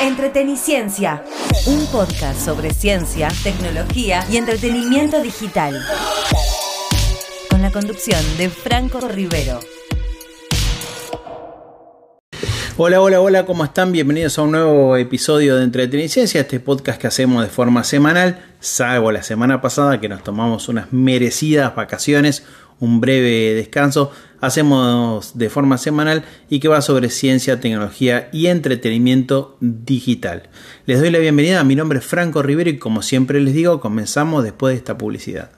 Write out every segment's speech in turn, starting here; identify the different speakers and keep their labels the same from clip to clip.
Speaker 1: Entreteniciencia, un podcast sobre ciencia, tecnología y entretenimiento digital. Con la conducción de Franco Rivero.
Speaker 2: Hola, hola, hola, ¿cómo están? Bienvenidos a un nuevo episodio de Entreteniciencia, este podcast que hacemos de forma semanal, salvo la semana pasada que nos tomamos unas merecidas vacaciones, un breve descanso, hacemos de forma semanal y que va sobre ciencia, tecnología y entretenimiento digital. Les doy la bienvenida, mi nombre es Franco Rivero y como siempre les digo, comenzamos después de esta publicidad.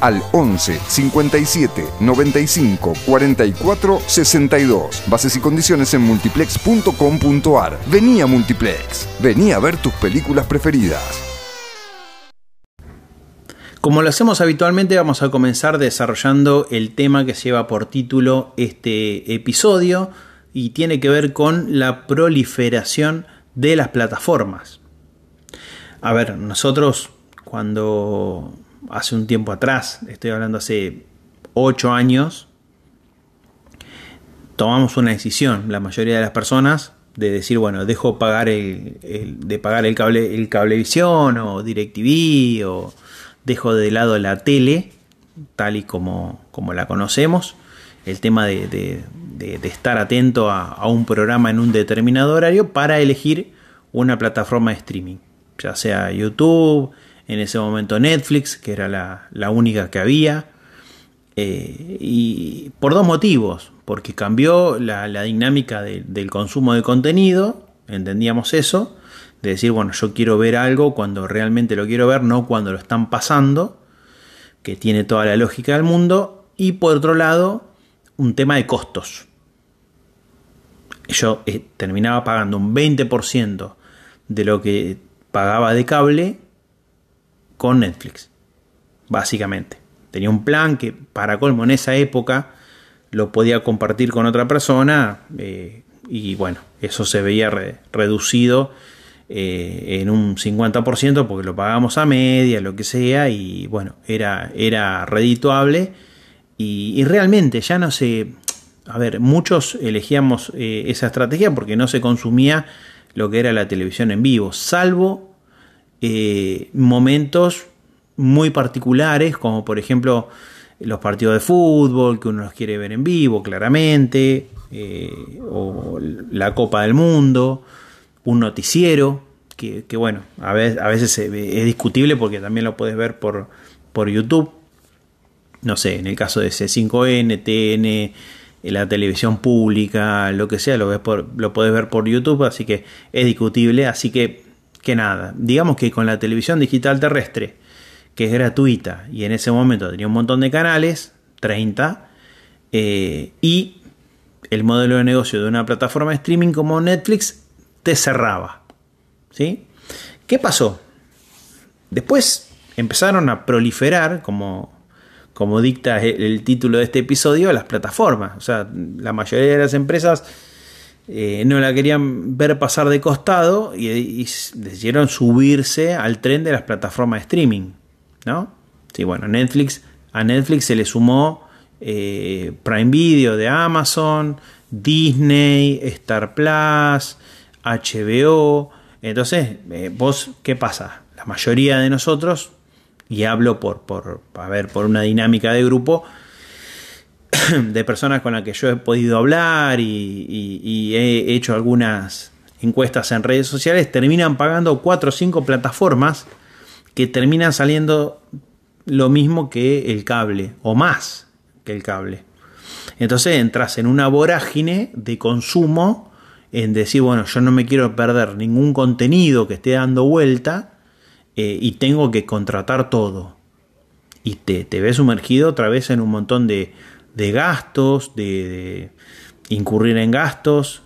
Speaker 3: al 11 57 95 44 62. Bases y condiciones en multiplex.com.ar. Vení a Multiplex. Vení a ver tus películas preferidas.
Speaker 2: Como lo hacemos habitualmente, vamos a comenzar desarrollando el tema que lleva por título este episodio y tiene que ver con la proliferación de las plataformas. A ver, nosotros cuando hace un tiempo atrás, estoy hablando hace 8 años, tomamos una decisión, la mayoría de las personas, de decir, bueno, dejo pagar el, de pagar el cable, el cablevisión o DirecTV o dejo de lado la tele, tal y como, como la conocemos, el tema de, estar atento a, a, un programa en un determinado horario para elegir una plataforma de streaming, ya sea YouTube, en ese momento Netflix, que era la, única que había. Eh, y por dos motivos, porque cambió la, dinámica del consumo de contenido, entendíamos eso, de decir, bueno, yo quiero ver algo cuando realmente lo quiero ver, no cuando lo están pasando, que tiene toda la lógica del mundo, y por otro lado, un tema de costos. Yo eh, terminaba pagando un 20% de lo que pagaba de cable con Netflix, básicamente. Tenía un plan que para colmo en esa época lo podía compartir con otra persona eh, y bueno, eso se veía reducido eh, en un 50% porque lo pagábamos a media, lo que sea, y bueno, era, era redituable y, realmente ya no se... A ver, muchos elegíamos eh, esa estrategia porque no se consumía lo que era la televisión en vivo, salvo eh, momentos muy particulares, como por ejemplo los partidos de fútbol, que uno los quiere ver en vivo, claramente, eh, o la Copa del Mundo, un noticiero, que, bueno, a veces, es discutible porque también lo puedes ver por, por YouTube. No sé, en el caso de C5N, TN, la televisión pública, lo que sea, lo, ves por, lo puedes ver por YouTube, así que es discutible. Así que que nada. Digamos que con la televisión digital terrestre, que es gratuita y en ese momento tenía un montón de canales, 30, eh, y el modelo de negocio de una plataforma de streaming como Netflix te cerraba. ¿sí? ¿Qué pasó? Después empezaron a proliferar, como, como dicta el título de este episodio, las plataformas. O sea, la mayoría de las empresas eh, no la querían ver pasar de costado y, decidieron subirse al tren de las plataformas de streaming, ¿no? Sí, bueno, Netflix, a Netflix se le sumó eh, Prime Video de Amazon, Disney, Star Plus, HBO. Entonces, eh, vos, ¿qué pasa? La mayoría de nosotros, y hablo por, por, ver, por una dinámica de grupo, de personas con las que yo he podido hablar y, he hecho algunas encuestas en redes sociales, terminan pagando 4 o 5 plataformas que terminan saliendo lo mismo que el cable o más que el cable. Entonces entras en una vorágine de consumo en decir, bueno, yo no me quiero perder ningún contenido que esté dando vuelta eh, y tengo que contratar todo. Y te, te ves sumergido otra vez en un montón de, de gastos, de, incurrir en gastos.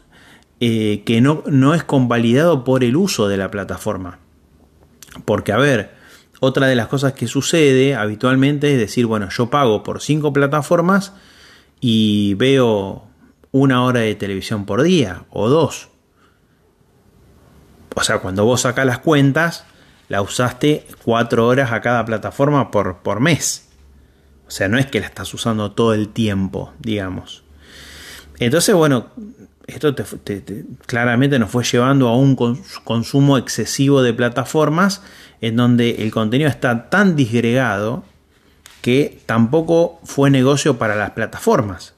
Speaker 2: eh, que no, no es convalidado por el uso de la plataforma. Porque, a ver, otra de las cosas que sucede habitualmente es decir, bueno, yo pago por cinco plataformas y veo una hora de televisión por día o dos. O sea, cuando vos sacas las cuentas, la usaste cuatro horas a cada plataforma por, por mes. O sea, no es que la estás usando todo el tiempo, digamos. Entonces, bueno, esto claramente nos fue llevando a un consumo excesivo de plataformas en donde el contenido está tan disgregado que tampoco fue negocio para las plataformas.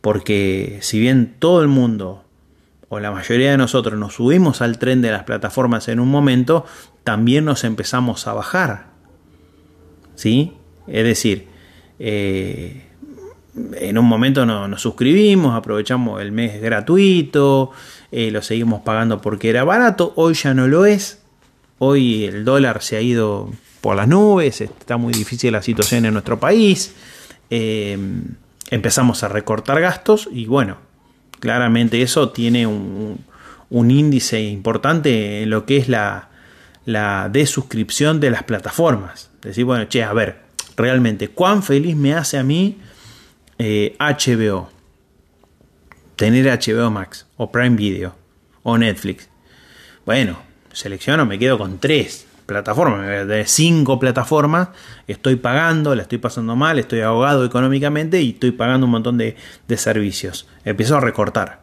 Speaker 2: Porque si bien todo el mundo o la mayoría de nosotros nos subimos al tren de las plataformas en un momento, también nos empezamos a bajar. ¿Sí? Es decir, eh, en un momento nos suscribimos, aprovechamos el mes gratuito, eh, lo seguimos pagando porque era barato, hoy ya no lo es, hoy el dólar se ha ido por las nubes, está muy difícil la situación en nuestro país, eh, empezamos a recortar gastos y bueno, claramente eso tiene un, índice importante en lo que es la, la desuscripción de las plataformas. Decir, bueno, che, a ver, realmente, ¿cuán feliz me hace a mí HBO, eh, tener HBO Max o Prime Video o Netflix. Bueno, selecciono, me quedo con tres plataformas, de cinco plataformas, estoy pagando, la estoy pasando mal, estoy ahogado económicamente y estoy pagando un montón de, de servicios. Empiezo a recortar.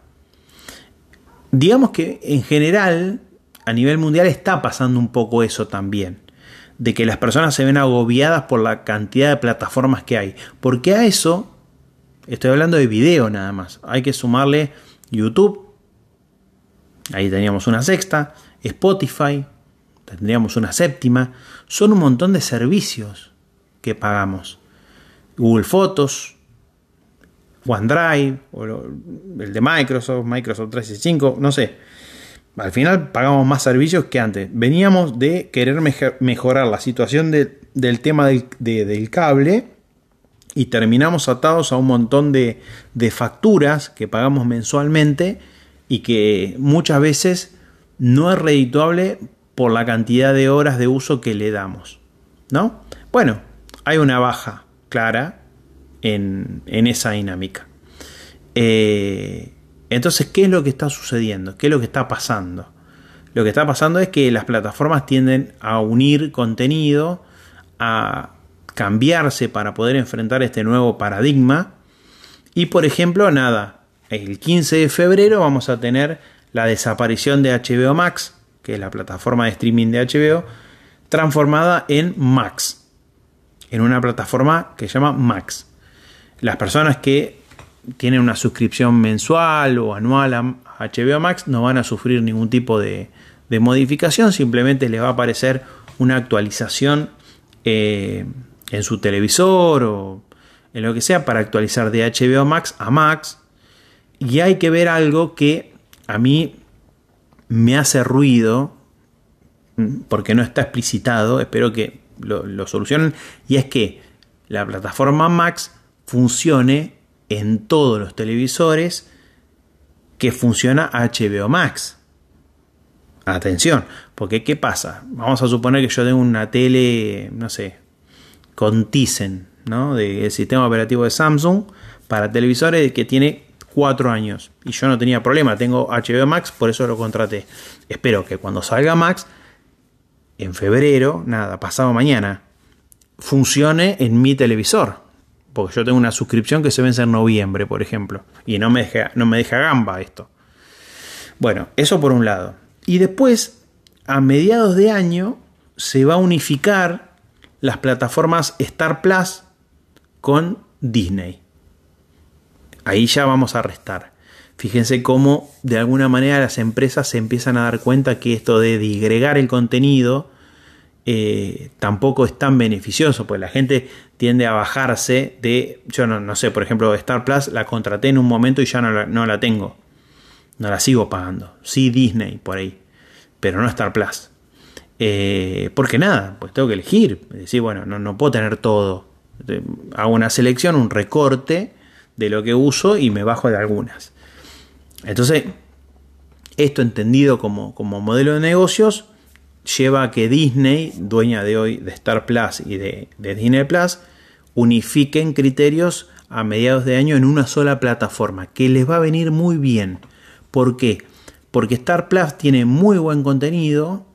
Speaker 2: Digamos que en general, a nivel mundial, está pasando un poco eso también de que las personas se ven agobiadas por la cantidad de plataformas que hay. Porque a eso Estoy hablando de video nada más. Hay que sumarle YouTube. Ahí teníamos una sexta. Spotify. Tendríamos una séptima. Son un montón de servicios que pagamos. Google Fotos. OneDrive. O el de Microsoft. Microsoft 365. No sé. Al final pagamos más servicios que antes. Veníamos de querer mejorar la situación del tema del cable y terminamos atados a un montón de, facturas que pagamos mensualmente y que muchas veces no es redituable por la cantidad de horas de uso que le damos. ¿No? Bueno, hay una baja clara en, esa dinámica. Eh, entonces, ¿qué es lo que está sucediendo? ¿Qué es lo que está pasando? Lo que está pasando es que las plataformas tienden a unir contenido, a cambiarse para poder enfrentar este nuevo paradigma. Y por ejemplo, nada, el 15 de febrero vamos a tener la desaparición de HBO Max, que es la plataforma de streaming de HBO, transformada en Max, en una plataforma que se llama Max. Las personas que tienen una suscripción mensual o anual a HBO Max no van a sufrir ningún tipo de, modificación, simplemente les va a aparecer una actualización eh, en su televisor o en lo que sea para actualizar de HBO Max a Max. Y hay que ver algo que a mí me hace ruido, porque no está explicitado, espero que lo, solucionen, y es que la plataforma Max funcione en todos los televisores que funciona HBO Max. Atención, porque ¿qué pasa? Vamos a suponer que yo tengo una tele, no sé, con Tizen, ¿no? del sistema operativo de Samsung para televisores que tiene 4 años. Y yo no tenía problema, tengo HBO Max, por eso lo contraté. Espero que cuando salga Max, en febrero, nada, pasado mañana, funcione en mi televisor. Porque yo tengo una suscripción que se vence en noviembre, por ejemplo. Y no me deja, no me deja gamba esto. Bueno, eso por un lado. Y después, a mediados de año, se va a unificar las plataformas Star Plus con Disney. Ahí ya vamos a restar. Fíjense cómo de alguna manera las empresas se empiezan a dar cuenta que esto de digregar el contenido eh, tampoco es tan beneficioso, porque la gente tiende a bajarse de, yo no, sé, por ejemplo, Star Plus la contraté en un momento y ya no la, no la tengo, no la sigo pagando. Sí Disney por ahí, pero no Star Plus. Eh, porque nada, pues tengo que elegir. Decir, bueno, no, no puedo tener todo. Hago una selección, un recorte de lo que uso y me bajo de algunas. Entonces, Esto entendido como, como modelo de negocios lleva a que Disney, dueña de hoy de Star Plus y de, de Disney Plus, unifiquen criterios a mediados de año en una sola plataforma, que les va a venir muy bien. Porque Star Plus tiene muy buen contenido,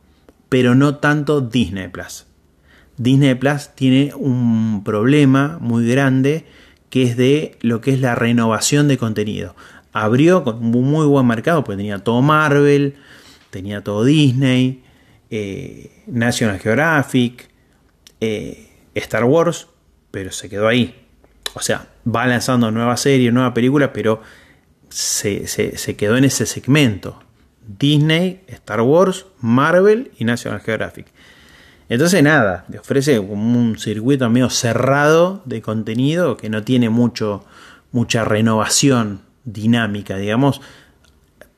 Speaker 2: pero no tanto Disney Plus. Disney Plus tiene un problema muy grande que es de lo que es la renovación de contenido. Abrió con un muy buen mercado, porque tenía todo Marvel, tenía todo Disney, eh, National Geographic, eh, Star Wars, pero se quedó ahí. O sea, va lanzando nuevas series, nuevas películas, pero se, se, quedó en ese segmento. Disney, Star Wars, Marvel y National Geographic. Entonces nada, le ofrece como un circuito medio cerrado de contenido que no tiene mucho, mucha renovación dinámica, digamos,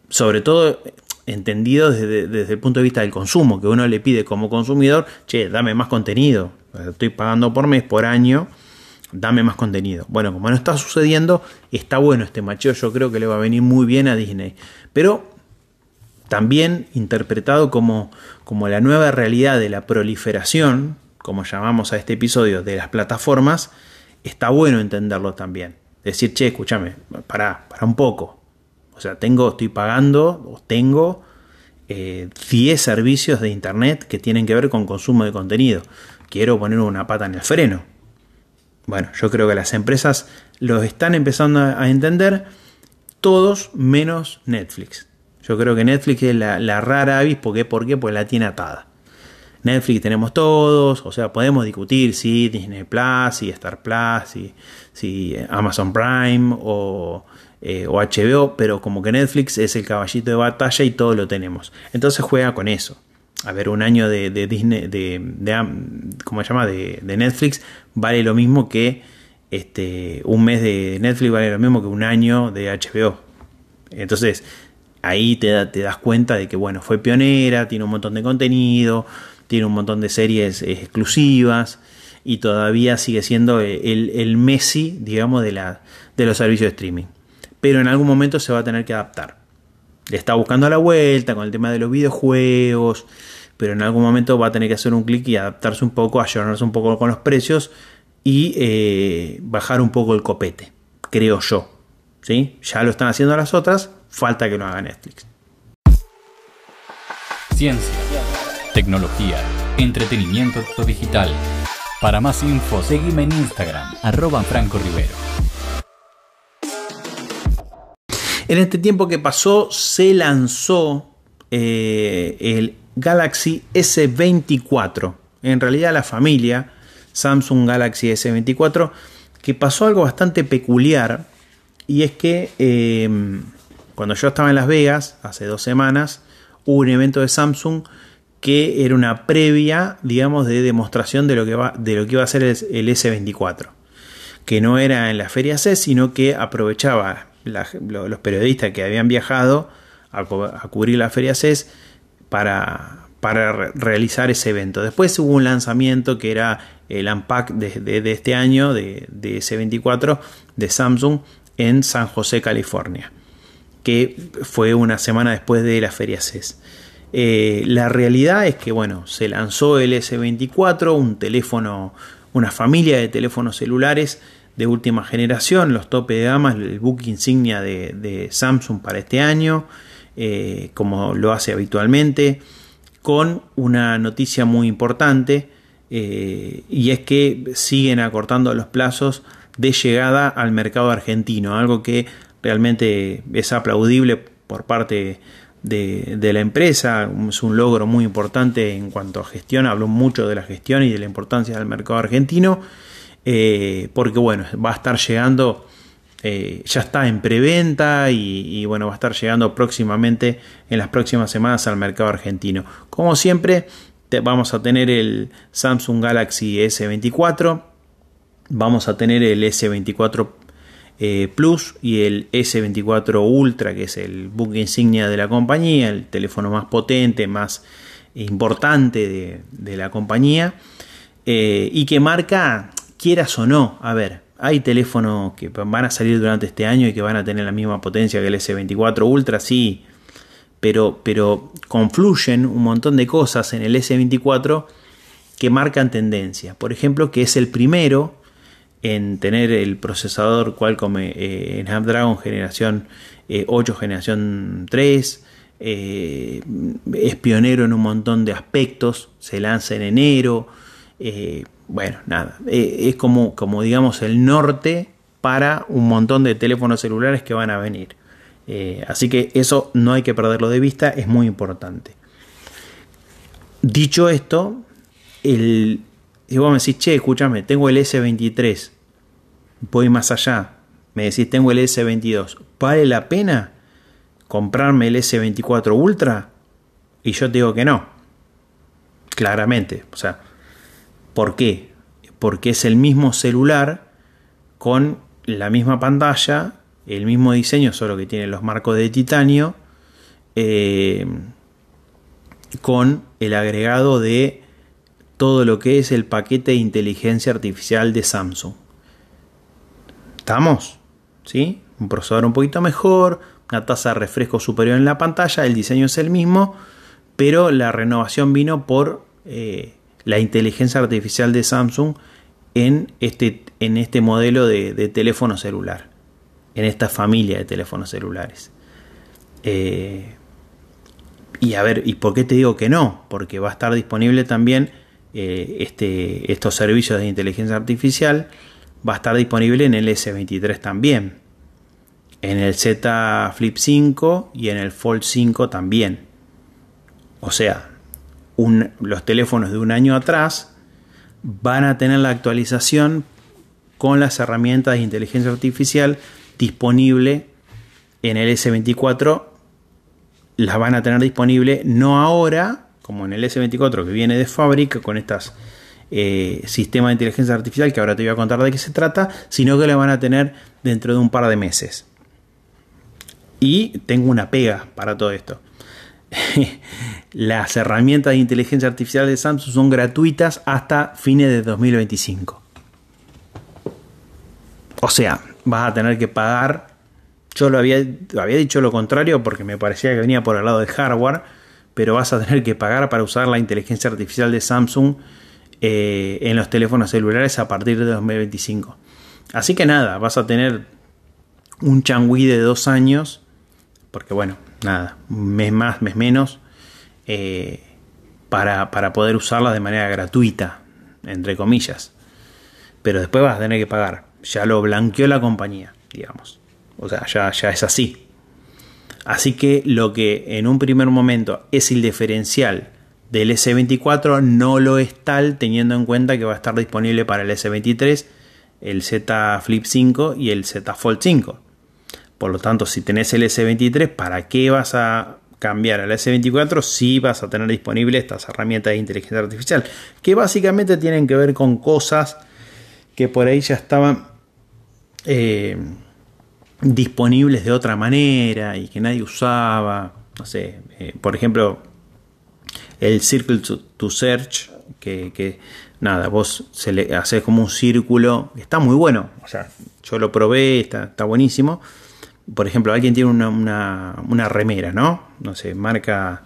Speaker 2: sobre todo entendido desde, desde, el punto de vista del consumo, que uno le pide como consumidor, che, dame más contenido, estoy pagando por mes, por año, dame más contenido. Bueno, como no está sucediendo, está bueno este macheo, yo creo que le va a venir muy bien a Disney. Pero también interpretado como, como la nueva realidad de la proliferación, como llamamos a este episodio, de las plataformas, está bueno entenderlo también. Decir, che, escúchame, para, para un poco. O sea, tengo, estoy pagando, o tengo 10 eh, servicios de internet que tienen que ver con consumo de contenido. Quiero poner una pata en el freno. Bueno, yo creo que las empresas lo están empezando a entender, todos menos Netflix. Yo creo que Netflix es la, rara avis, ¿por qué? ¿por qué? Porque la tiene atada. Netflix tenemos todos, o sea, podemos discutir si Disney Plus, si Star Plus, si, si Amazon Prime o, eh, o, HBO, pero como que Netflix es el caballito de batalla y todo lo tenemos. Entonces juega con eso. A ver, un año de, Disney, de, ¿cómo se llama? De, de, Netflix vale lo mismo que este, un mes de Netflix vale lo mismo que un año de HBO. Entonces, ahí te, te, das cuenta de que, bueno, fue pionera, tiene un montón de contenido, tiene un montón de series exclusivas y todavía sigue siendo el, el Messi, digamos, de, los servicios de streaming. Pero en algún momento se va a tener que adaptar. Le está buscando la vuelta con el tema de los videojuegos, pero en algún momento va a tener que hacer un clic y adaptarse un poco, ayornarse un poco con los precios y eh, bajar un poco el copete, creo yo. ¿Sí? Ya lo están haciendo las otras, Falta que no haga Netflix.
Speaker 4: Ciencia, tecnología, entretenimiento digital. Para más info, seguime en Instagram, arroba Franco Rivero.
Speaker 2: En este tiempo que pasó, se lanzó eh, el Galaxy S24. En realidad, la familia Samsung Galaxy S24, que pasó algo bastante peculiar, y es que eh, cuando yo estaba en Las Vegas, hace dos semanas, hubo un evento de Samsung que era una previa, digamos, de demostración de lo que, va, de lo que iba a ser el, S24. Que no era en la Feria C, sino que aprovechaba los periodistas que habían viajado a, cubrir la Feria CES para, para realizar ese evento. Después hubo un lanzamiento que era el Unpack de, este año de, de S24 de Samsung en San José, California que fue una semana después de la Feria CES. Eh, la realidad es que, bueno, se lanzó el S24, un teléfono, una familia de teléfonos celulares de última generación, los tope de gama, el book insignia de, Samsung para este año, eh, como lo hace habitualmente, con una noticia muy importante, eh, y es que siguen acortando los plazos de llegada al mercado argentino, algo que realmente es aplaudible por parte de, la empresa, es un logro muy importante en cuanto a gestión, hablo mucho de la gestión y de la importancia del mercado argentino, eh, porque bueno, va a estar llegando, eh, ya está en preventa y, bueno, va a estar llegando próximamente en las próximas semanas al mercado argentino. Como siempre, vamos a tener el Samsung Galaxy S24, vamos a tener el S24 eh, Plus y el S24 Ultra, que es el book insignia de la compañía, el teléfono más potente, más importante de, la compañía, eh, y que marca, quieras o no, a ver, hay teléfonos que van a salir durante este año y que van a tener la misma potencia que el S24 Ultra, sí, pero, pero confluyen un montón de cosas en el S24 que marcan tendencia. Por ejemplo, que es el primero en tener el procesador Qualcomm eh, Snapdragon generación 8, eh, generación 3. Eh, es pionero en un montón de aspectos. Se lanza en enero. bueno, nada. es como, como digamos el norte para un montón de teléfonos celulares que van a venir. así que eso no hay que perderlo de vista, es muy importante. Dicho esto, el, y vos me decís, che, escúchame, tengo el S23, voy más allá, me decís, tengo el S22, ¿vale la pena comprarme el S24 Ultra? Y yo te digo que no, claramente, o sea, ¿por qué? Porque es el mismo celular con la misma pantalla, el mismo diseño, solo que tiene los marcos de titanio, eh, con el agregado de todo lo que es el paquete de inteligencia artificial de Samsung. ¿Estamos? ¿Sí? Un procesador un poquito mejor, una tasa de refresco superior en la pantalla, el diseño es el mismo, pero la renovación vino por eh, la inteligencia artificial de Samsung en este, en este modelo de, teléfono celular, en esta familia de teléfonos celulares. Eh, y a ver, ¿y por qué te digo que no? Porque va a estar disponible también eh, este, estos servicios de inteligencia artificial va a estar disponible en el S23 también, en el Z Flip 5 y en el Fold 5 también. O sea, los teléfonos de un año atrás van a tener la actualización con las herramientas de inteligencia artificial disponible en el S24. Las van a tener disponible no ahora, como en el S24 que viene de fábrica con estas eh, sistemas de inteligencia artificial que ahora te voy a contar de qué se trata, sino que la van a tener dentro de un par de meses. Y tengo una pega para todo esto. Las herramientas de inteligencia artificial de Samsung son gratuitas hasta fines de 2025. O sea, vas a tener que pagar. Yo lo había, había dicho lo contrario porque me parecía que venía por el lado del hardware pero vas a tener que pagar para usar la inteligencia artificial de Samsung eh, en los teléfonos celulares a partir de 2025. Así que nada, vas a tener un changui de dos años, porque bueno, nada, mes más, mes menos, eh, para, para poder usarla de manera gratuita, entre comillas. Pero después vas a tener que pagar. Ya lo blanqueó la compañía, digamos. O sea, ya, ya es así. Así que lo que en un primer momento es el diferencial del S24 no lo es tal teniendo en cuenta que va a estar disponible para el S23, el Z Flip 5 y el Z Fold 5. Por lo tanto, si tenés el S23, ¿para qué vas a cambiar al S24 si vas a tener disponible estas herramientas de inteligencia artificial? Que básicamente tienen que ver con cosas que por ahí ya estaban... Eh, disponibles de otra manera y que nadie usaba. No sé, eh, por ejemplo, el Circle to, Search, que, nada, vos se le haces como un círculo, está muy bueno. O sea, yo lo probé, está, buenísimo. Por ejemplo, alguien tiene una, una, remera, ¿no? No sé, marca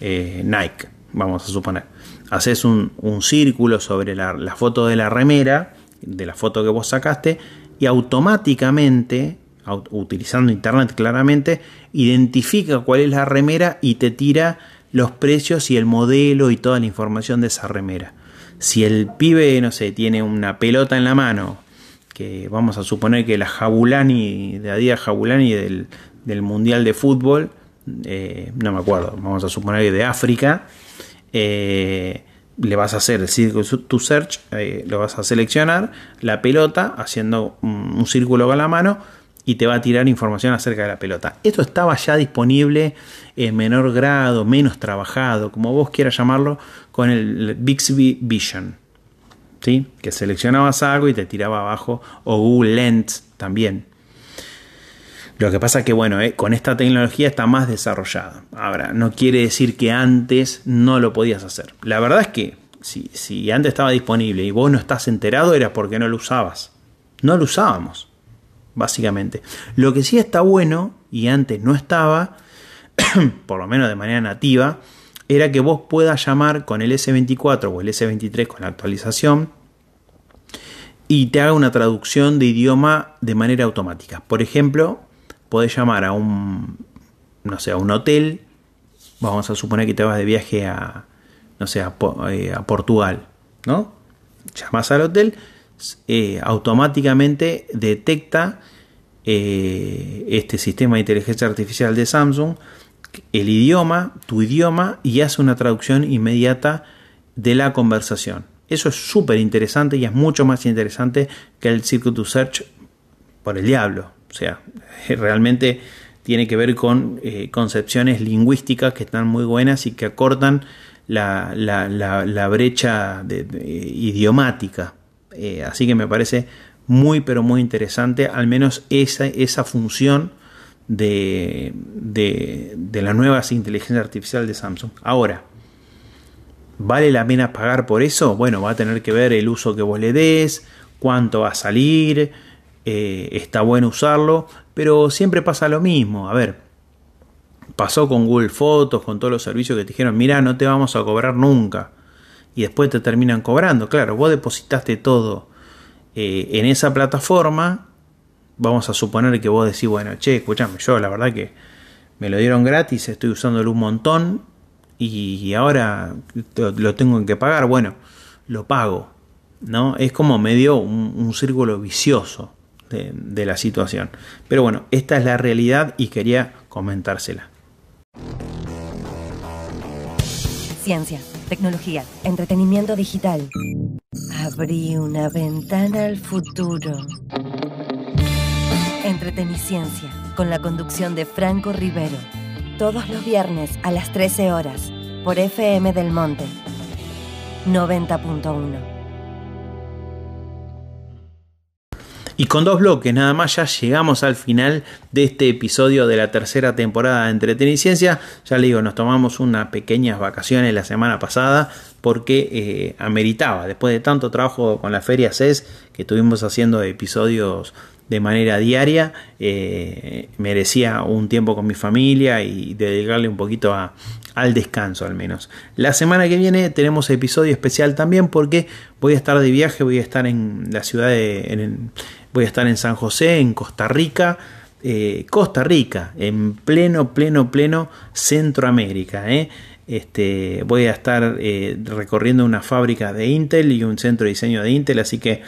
Speaker 2: eh, Nike, vamos a suponer. Haces un, un círculo sobre la, la foto de la remera, de la foto que vos sacaste, y automáticamente utilizando internet claramente, identifica cuál es la remera y te tira los precios y el modelo y toda la información de esa remera. Si el pibe, no sé, tiene una pelota en la mano, que vamos a suponer que la Jabulani, de Adidas Jabulani del, del Mundial de Fútbol, eh, no me acuerdo, vamos a suponer que de África, eh, le vas a hacer el círculo to search, eh, lo vas a seleccionar, la pelota, haciendo un, un círculo con la mano, y te va a tirar información acerca de la pelota. Esto estaba ya disponible en menor grado, menos trabajado, como vos quieras llamarlo, con el Bixby Vision. ¿sí? Que seleccionabas algo y te tiraba abajo, o Google Lens también. Lo que pasa que, bueno, eh, con esta tecnología está más desarrollada. Ahora, no quiere decir que antes no lo podías hacer. La verdad es que si, si antes estaba disponible y vos no estás enterado, era porque no lo usabas. No lo usábamos básicamente. Lo que sí está bueno, y antes no estaba, por lo menos de manera nativa, era que vos puedas llamar con el S24 o el S23 con la actualización y te haga una traducción de idioma de manera automática. Por ejemplo, podés llamar a un, no sé, a un hotel, vamos a suponer que te vas de viaje a, no sé, a, eh, Portugal, ¿no? Llamas al hotel, eh, automáticamente detecta eh, este sistema de inteligencia artificial de Samsung el idioma, tu idioma, y hace una traducción inmediata de la conversación. Eso es súper interesante y es mucho más interesante que el Circuit to Search por el diablo. O sea, realmente tiene que ver con eh, concepciones lingüísticas que están muy buenas y que acortan la, brecha idiomática. Eh, así que me parece muy pero muy interesante, al menos esa, esa función de, de, de las nuevas inteligencias artificiales de Samsung. Ahora, ¿Vale la pena pagar por eso? Bueno, va a tener que ver el uso que vos le des, cuánto va a salir, eh, está bueno usarlo, pero siempre pasa lo mismo. A ver, pasó con Google Fotos, con todos los servicios que te dijeron, mira, no te vamos a cobrar nunca. Y después te terminan cobrando. Claro, vos depositaste todo eh, en esa plataforma. Vamos a suponer que vos decís, bueno, che, escúchame, yo la verdad que me lo dieron gratis, estoy usándolo un montón y ahora lo tengo que pagar, bueno, lo pago. ¿no? Es como medio un, círculo vicioso de, de la situación. Pero bueno, esta es la realidad y quería comentársela.
Speaker 1: Ciencia, tecnología, entretenimiento digital. Abrí una ventana al futuro. Entreteniciencia, con la conducción de Franco Rivero todos los viernes a las 13 horas por FM del Monte 90.1.
Speaker 2: Y con dos bloques nada más ya llegamos al final de este episodio de la tercera temporada de Entreteniciencia. Ya le digo, nos tomamos unas pequeñas vacaciones la semana pasada porque eh, ameritaba, después de tanto trabajo con la Feria CES que estuvimos haciendo episodios de manera diaria, eh, merecía un tiempo con mi familia y dedicarle un poquito a, al descanso al menos. La semana que viene tenemos episodio especial también porque voy a estar de viaje, voy a estar en la ciudad de... voy a estar en San José, en Costa Rica. Eh, Costa Rica, en pleno, pleno, pleno Centroamérica. ¿eh? Este, voy a estar recorriendo una fábrica de Intel y un centro de diseño de Intel, así que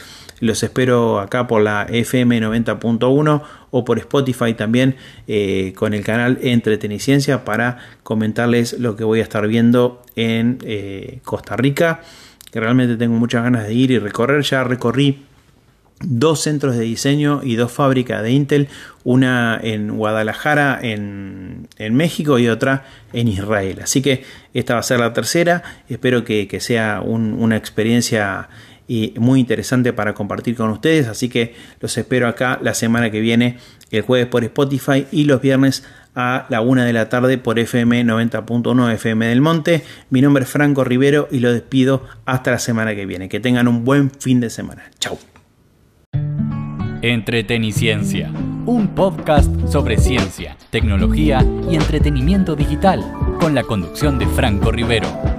Speaker 2: los espero acá por la FM 90.1 o por Spotify también eh, con el canal Entreteniciencia para comentarles lo que voy a estar viendo en eh, Costa Rica. Que realmente tengo muchas ganas de ir y recorrer. Ya recorrí dos centros de diseño y dos fábricas de Intel, una en Guadalajara, en, México y otra en Israel. Así que esta va a ser la tercera, espero que, sea una experiencia y muy interesante para compartir con ustedes. Así que los espero acá la semana que viene, el jueves por Spotify y los viernes a la una de la tarde por FM 90.1 FM del Monte. Mi nombre es Franco Rivero y lo despido hasta la semana que viene. Que tengan un buen fin de semana. Chau.
Speaker 4: Entreteniciencia, un podcast sobre ciencia, tecnología y entretenimiento digital, con la conducción de Franco Rivero.